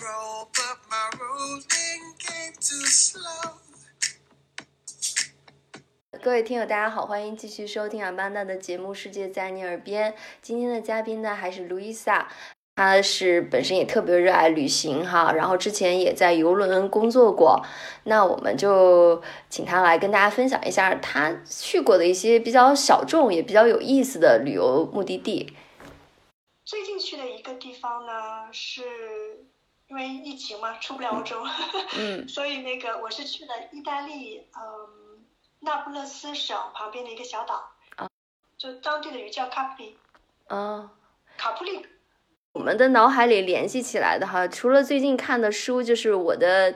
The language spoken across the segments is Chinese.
roll, but my rolling came too slow. 各位听友，大家好，欢迎继续收听阿曼达的节目《世界在你耳边》。今天的嘉宾呢还是路易莎，她是本身也特别热爱旅行哈，然后之前也在游轮工作过。那我们就请她来跟大家分享一下她去过的一些比较小众也比较有意思的旅游目的地。最近去的一个地方呢，是因为疫情嘛，出不了欧洲，嗯。所以那个我是去了意大利，嗯，那不勒斯省旁边的一个小岛，啊。就当地的语叫卡普里，啊，卡普里，我们的脑海里联系起来的哈，除了最近看的书，就是我的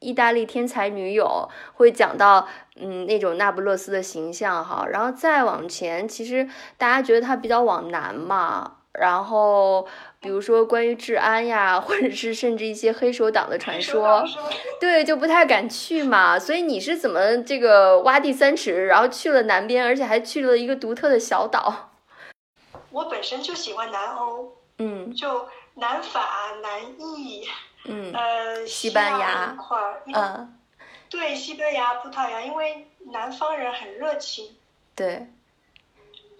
意大利天才女友会讲到，嗯，那种那不勒斯的形象哈，然后再往前，其实大家觉得它比较往南嘛，然后比如说关于治安呀，或者是甚至一些黑手党的传说，对，就不太敢去嘛。所以你是怎么这个挖地三尺，然后去了南边，而且还去了一个独特的小岛？我本身就喜欢南欧，嗯就南法、南意，嗯呃，西班牙块儿，嗯，对西班牙、葡萄牙，因为南方人很热情。对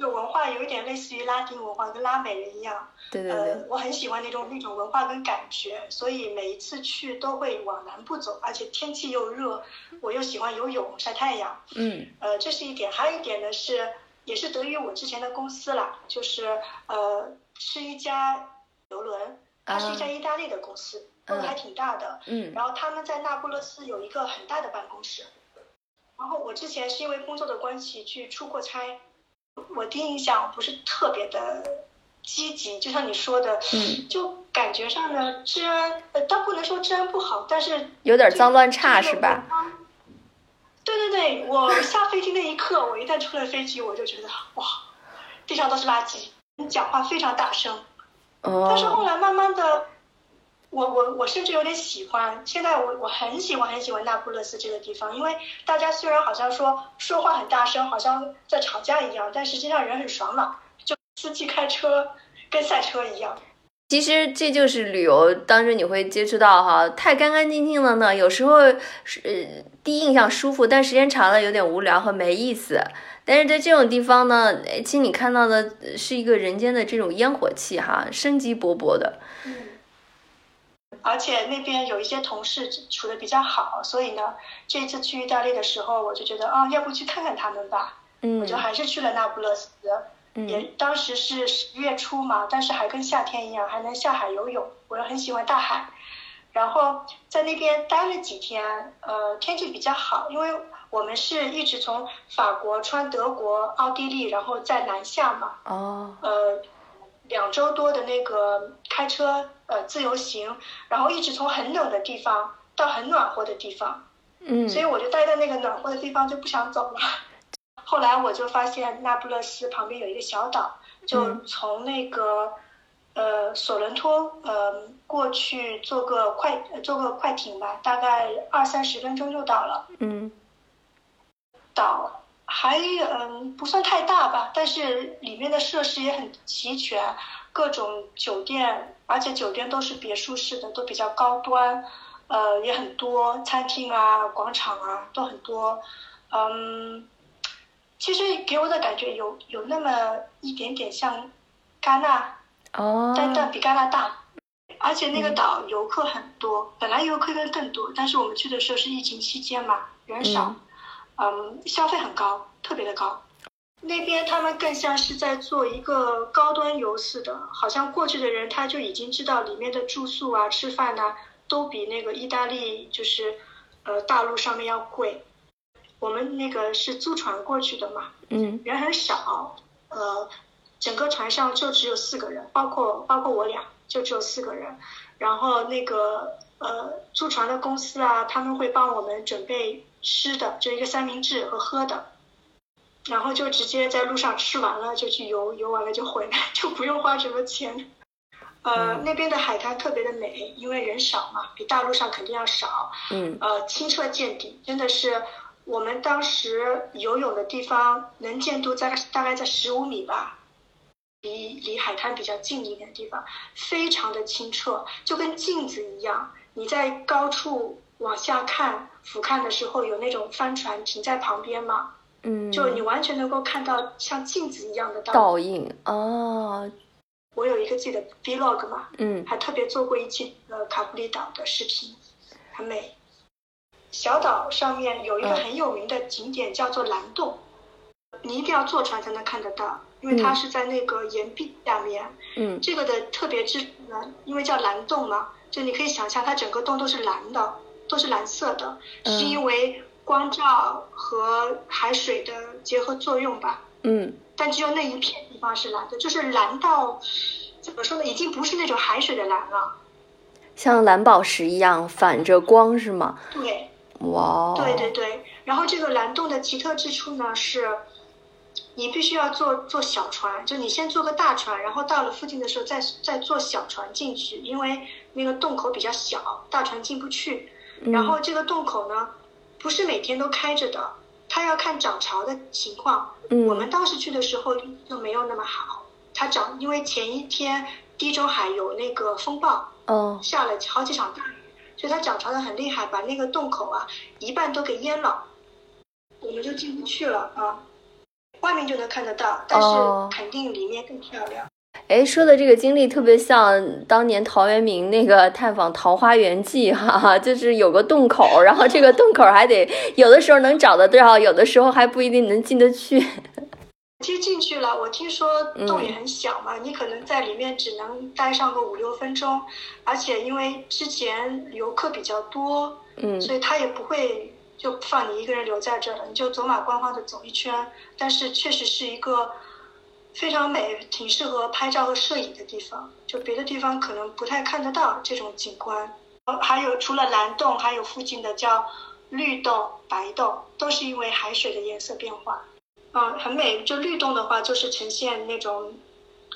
就文化有一点类似于拉丁文化，跟拉美人一样。对对对呃，，我很喜欢那种那种文化跟感觉，所以每一次去都会往南部走，而且天气又热，我又喜欢游泳、晒太阳。嗯呃，这是一点。还有一点呢是，也是得益于我之前的公司啦，就是呃是一家游轮，它是一家意大利的公司，公司还挺大的。嗯然后他们在那不勒斯有一个很大的办公室。然后我之前是因为工作的关系去出过差，我第一印象不是特别的积极，就像你说的，嗯，就感觉上呢治安，呃，倒不能说治安不好，但是有点脏乱差是是吧？？对对对，我下飞机那一刻，我一旦出了飞机，我就觉得哇，地上都是垃圾，你讲话非常大声，但是后哦，来慢慢的，我我我甚至有点喜欢。现在我我很喜欢很喜欢那不勒斯这个地方，因为大家虽然好像说说话很大声，好像在吵架一样，但实际上人很爽朗，就司机开车跟赛车一样。其实这就是旅游当中你会接触到哈，太干干净净了呢，有时候是呃第一印象舒服，但时间长了有点无聊和没意思。但是在这种地方呢，哎其实你看到的呃是一个人间的这种烟火气哈，生机勃勃的。嗯。而且那边有一些同事处的比较好，所以呢，这次去意大利的时候，我就觉得啊，要不去看看他们吧。嗯我就还是去了那不勒斯。也嗯当时是十月初嘛，但是还跟夏天一样，还能下海游泳。我又很喜欢大海，然后在那边待了几天，呃，天气比较好，因为我们是一直从法国穿德国、奥地利，然后再南下嘛，哦，呃，两周多的那个开车呃自由行，然后一直从很冷的地方到很暖和的地方，嗯所以我就待在那个暖和的地方就不想走了。后来我就发现那不勒斯旁边有一个小岛，就嗯从那个、呃索伦托呃过去坐个快呃坐个快艇吧，大概二三十分钟就到了。嗯岛还嗯不算太大吧，但是里面的设施也很齐全，各种酒店，而且酒店都是别墅式的，都比较高端，呃也很多，餐厅啊、广场啊都很多，嗯，其实给我的感觉有有那么一点点像戛纳，哦，但但比戛纳大。而且那个岛游客很多，本来游客应该更多，但是我们去的时候是疫情期间嘛，人少，嗯，消费很高，特别的高。那边他们更像是在做一个高端游似的，好像过去的人他就已经知道里面的住宿啊、吃饭呐、都比那个意大利就是呃大陆上面要贵。我们那个是租船过去的嘛，嗯人很少，呃，整个船上就只有四个人，包括包括我俩，就只有四个人。然后那个呃，租船的公司啊，他们会帮我们准备吃的，就一个三明治和喝的，然后就直接在路上吃完了就去游，游完了就回来，就不用花什么钱。呃，嗯那边的海滩特别的美，因为人少嘛，比大陆上肯定要少。嗯呃，清澈见底，真的是我们当时游泳的地方能见度在大概在十五米吧，离离海滩比较近一点的地方，非常的清澈，就跟镜子一样。你在高处往下看俯瞰的时候，有那种帆船停在旁边嘛，嗯，就你完全能够看到像镜子一样的倒影。哦，我有一个自己的 vlog 嘛，嗯还特别做过一期呃卡布里岛的视频，很美。小岛上面有一个嗯很有名的景点叫做蓝洞，你一定要坐船才能看得到，因为它嗯是在那个岩壁下面。嗯这个的特别之处呢，因为叫蓝洞嘛，就你可以想象它整个洞都是蓝的，都是蓝色的，嗯是因为光照和海水的结合作用吧。嗯但只有那一片地方是蓝的，就是蓝到怎么说呢，已经不是那种海水的蓝了。像蓝宝石一样反着光是吗？对，哇哦，对对对。然后这个蓝洞的奇特之处呢是，你必须要坐坐小船，就你先坐个大船，然后到了附近的时候再再坐小船进去，因为那个洞口比较小，大船进不去。嗯然后这个洞口呢，不是每天都开着的，它要看涨潮的情况。嗯我们当时去的时候就没有那么好，它涨，因为前一天地中海有那个风暴，哦下了好几场大雨，所以它涨潮的很厉害，把那个洞口啊一半都给淹了，我们就进不去了啊。外面就能看得到，但是哦肯定里面更漂亮。哎，说的这个经历特别像当年陶渊明那个探访《桃花源记》哈哈，就是有个洞口，然后这个洞口还得有的时候能找得到，有的时候还不一定能进得去。其实进去了，我听说洞嗯也很小嘛，你可能在里面只能待上个五六分钟，而且因为之前游客比较多，嗯所以他也不会就放你一个人留在这儿了，你就走马观花的走一圈。但是确实是一个非常美、挺适合拍照和摄影的地方，就别的地方可能不太看得到这种景观。呃还有除了蓝洞，还有附近的叫绿洞、白洞，都是因为海水的颜色变化。嗯，很美。就绿洞的话，就是呈现那种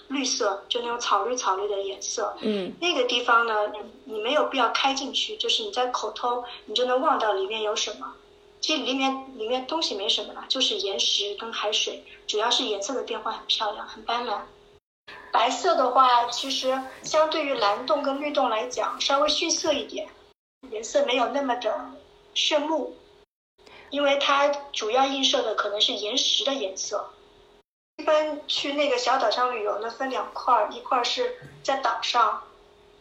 绿色，就那种草绿草绿的颜色。嗯那个地方呢，你你没有必要开进去，就是你在口头你就能望到里面有什么。其实里面里面东西没什么啦，就是岩石跟海水，主要是颜色的变化很漂亮，很斑斓。白色的话，其实相对于蓝洞跟绿洞来讲，稍微逊色一点，颜色没有那么的炫目，因为它主要映射的可能是岩石的颜色。一般去那个小岛上旅游呢，分两块，一块是在岛上，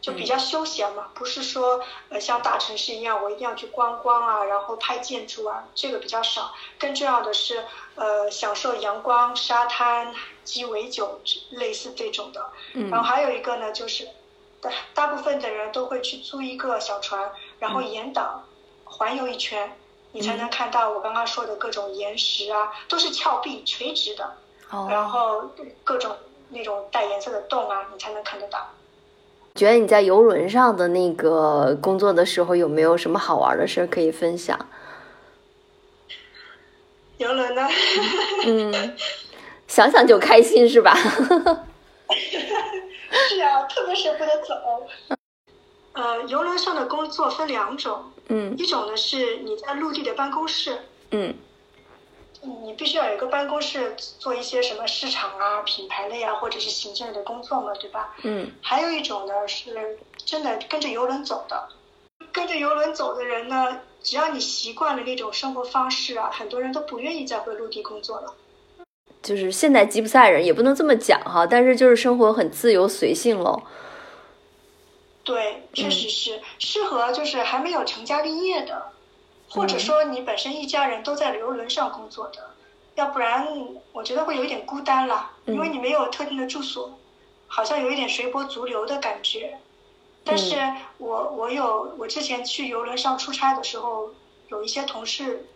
就比较休闲嘛，不是说呃像大城市一样，我一定要去观光啊，然后拍建筑啊，这个比较少。更重要的是，呃，享受阳光、沙滩、鸡尾酒类似这种的。然后嗯还有一个呢，就是大大部分的人都会去租一个小船，然后沿岛环游一圈，你才能看到我刚刚说的各种岩石啊，都是峭壁垂直的，然哦，后各种那种带颜色的洞啊，你才能看得到。觉得你在游轮上的那个工作的时候，有没有什么好玩的事儿可以分享？游轮呢？嗯，想想就开心是吧？是啊，特别舍不得走。呃，游轮上的工作分两种，嗯一种呢是你在陆地的办公室，嗯你必须要有一个办公室做一些什么市场啊、品牌类啊，或者是行政类的工作嘛，对吧？嗯还有一种呢是真的跟着游轮走的，跟着游轮走的人呢，只要你习惯了那种生活方式啊，很多人都不愿意再回陆地工作了。就是现在吉普赛人也不能这么讲哈，但是就是生活很自由随性喽。对，确实是、适合就是还没有成家立业的，或者嗯说你本身一家人都在游轮上工作的，要不然我觉得会有一点孤单啦，因为嗯你没有特定的住所，好像有一点随波逐流的感觉。但是我我有我之前去游轮上出差的时候，有一些同事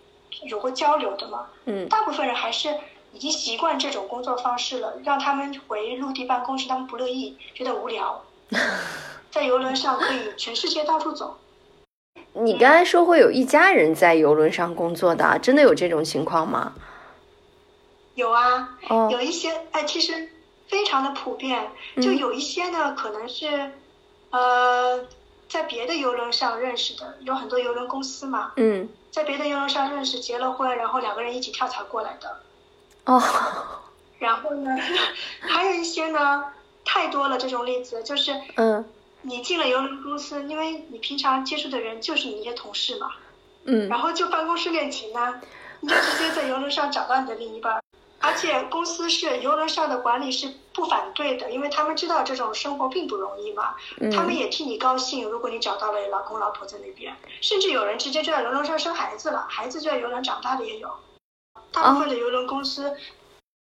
有过交流的嘛，嗯大部分人还是已经习惯这种工作方式了，让他们回陆地办公室，他们不乐意，觉得无聊。在游轮上可以全世界到处走，你刚才说会有一家人在游轮上工作的啊，真的有这种情况吗？有啊，哦有一些哎，其实非常的普遍，就有一些呢，可能是呃，在别的游轮上认识的，有很多游轮公司嘛，嗯在别的游轮上认识，结了婚，然后两个人一起跳槽过来的。哦然后呢，还有一些呢，太多了这种例子，就是嗯你进了游轮公司，因为你平常接触的人就是你那些同事嘛，嗯然后就办公室恋情呢，你就直接在游轮上找到你的另一半，而且公司是游轮上的管理是不反对的，因为他们知道这种生活并不容易嘛，他们嗯也替你高兴。如果你找到了老公老婆在那边，甚至有人直接就在游轮上生孩子了，孩子就在游轮长大的也有。大部分的游轮公司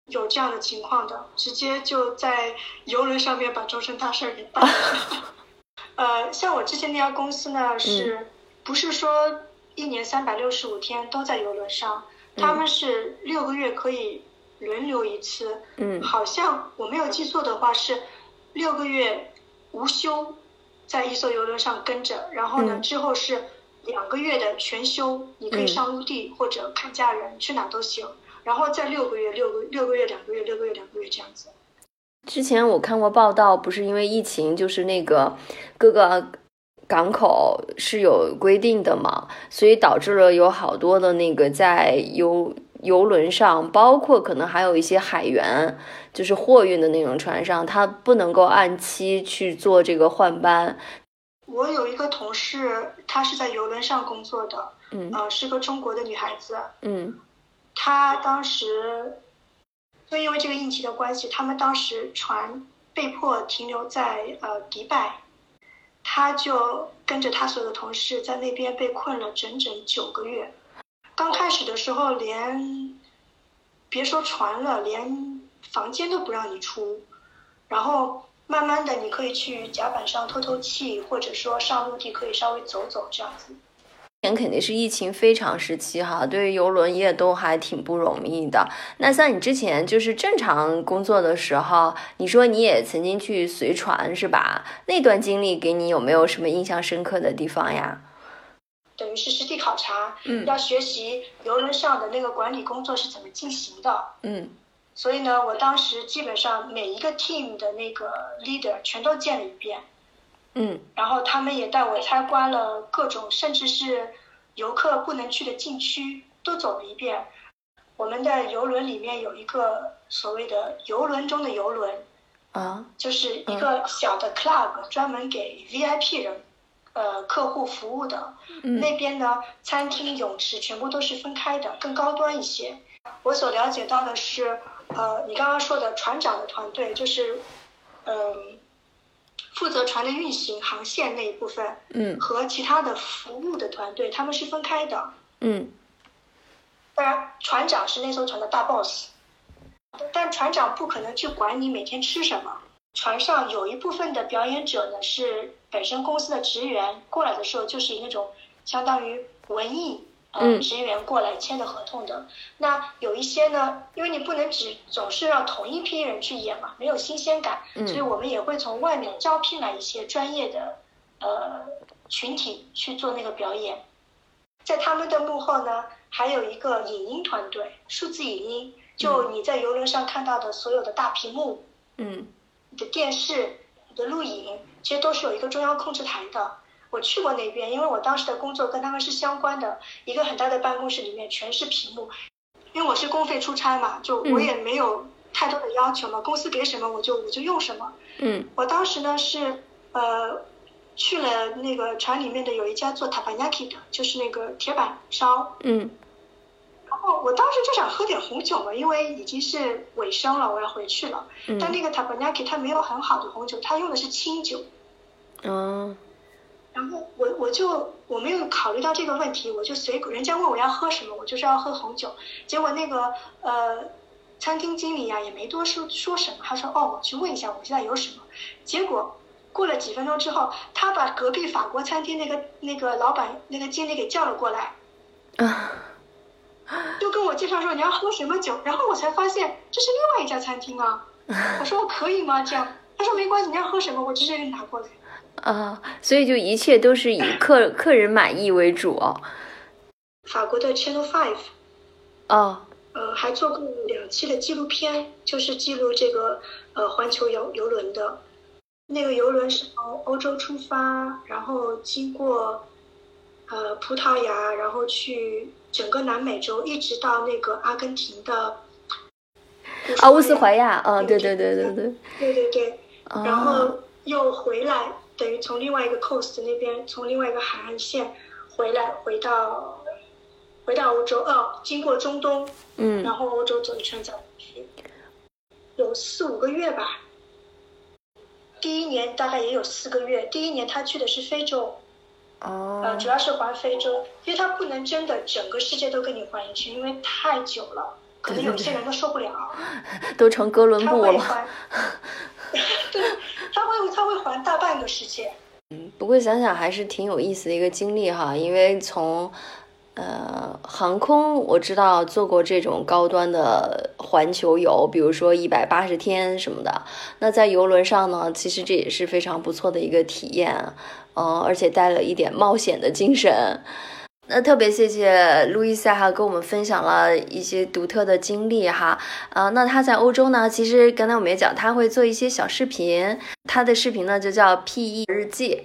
有这样的情况的，直接就在游轮上面把终身大事儿给办了。呃，像我之前那家公司呢，是不是说一年三百六十五天都在游轮上？他们是六个月可以轮流一次，嗯好像我没有记错的话是六个月无休，在一艘游轮上跟着，然后呢、嗯之后是两个月的全休，你可以嗯上陆地或者看家人，去哪都行。然后再六个月，六个六个月，两个月，六个月，两个月这样子。之前我看过报道，不是因为疫情，就是那个各个港口是有规定的嘛，所以导致了有好多的那个在游游轮上，包括可能还有一些海员，就是货运的那种船上，他不能够按期去做这个换班。我有一个同事，她是在游轮上工作的，嗯呃，是个中国的女孩子。嗯她当时就因为这个疫情的关系，他们当时船被迫停留在呃迪拜，他就跟着他所有的同事在那边被困了整整九个月。刚开始的时候连别说船了，连房间都不让你出，然后慢慢的你可以去甲板上透透气，或者说上陆地可以稍微走走这样子。前肯定是疫情非常时期哈，对于游轮业都还挺不容易的。那像你之前就是正常工作的时候，你说你也曾经去随船是吧？那段经历给你有没有什么印象深刻的地方呀？等于是实地考察，嗯要学习游轮上的那个管理工作是怎么进行的。嗯所以呢，我当时基本上每一个 team 的那个 leader 全都见了一遍，嗯然后他们也带我参观了各种，甚至是游客不能去的禁区都走了一遍。我们的游轮里面有一个所谓的游轮中的游轮，啊就是一个小的 club，专门给 VIP 人，呃，客户服务的。嗯那边呢，餐厅、泳池全部都是分开的，更高端一些。我所了解到的是，呃，你刚刚说的船长的团队，就是，嗯、负责船的运行、航线那一部分，嗯和其他的服务的团队，他们是分开的。嗯当然，船长是那艘船的大 boss，但船长不可能去管你每天吃什么。船上有一部分的表演者呢是本身公司的职员，过来的时候就是以那种相当于文艺呃嗯职员过来签的合同的。那有一些呢，因为你不能只总是让同一批人去演嘛，没有新鲜感，嗯所以我们也会从外面招聘来一些专业的呃群体去做那个表演。在他们的幕后呢，还有一个影音团队，数字影音，就你在游轮上看到的所有的大屏幕、嗯你的电视、你的录影，其实都是有一个中央控制台的。我去过那边，因为我当时的工作跟他们是相关的，一个很大的办公室里面全是屏幕。因为我是公费出差嘛，就我也没有太多的要求嘛，公司给什么我就我就用什么。嗯我当时呢是呃去了那个船里面的有一家做 tapanaki 的，就是那个铁板烧。嗯然后我当时就想喝点红酒嘛，因为已经是尾声了，我要回去了。嗯但嗯那个 tapanaki 它没有很好的红酒，它用的是清酒。哦然后我我就我没有考虑到这个问题，我就随人家问我要喝。什么，我就是要喝。红酒。结果那个呃餐厅经理呀、也没多说说什么，他说哦我去问一下我现在有什么。结果过了几分钟之后，他把隔壁法国餐厅那个那个老板那个经理给叫了过来，啊就跟我介绍说你要喝什么酒，然后我才发现这是另外一家餐厅啊。我说我可以吗？这样，他说没关系，你要喝什么我直接给你拿过来。啊，所以就一切都是以客客人满意为主哦。法国的 Channel Five。哦呃，还做过两期的纪录片，就是记录这个呃环球游游轮的。那个游轮是从欧洲出发，然后经过呃葡萄牙，然后去整个南美洲，一直到那个阿根廷的。啊，乌斯怀亚，嗯，对对对对对，对对对，哦然后又回来，等于从另外一个 coast 那边，从另外一个海岸线回来，回到回到欧洲，哦，经过中东，嗯。然后欧洲走一圈再回去，有四五个月吧。第一年大概也有四个月，第一年他去的是非洲，呃，哦主要是环非洲，因为他不能真的整个世界都跟你环一圈，因为太久了，可能有些人都受不了。都成哥伦布了。对，他会他会环大半个世界。嗯不过想想还是挺有意思的一个经历哈，因为从呃航空我知道做过这种高端的环球游，比如说一百八十天什么的。那在游轮上呢，其实这也是非常不错的一个体验，嗯、而且带了一点冒险的精神。那特别谢谢路易萨哈跟我们分享了一些独特的经历哈，呃，那他在欧洲呢，其实刚才我们也讲，他会做一些小视频，他的视频呢就叫 PE 日记，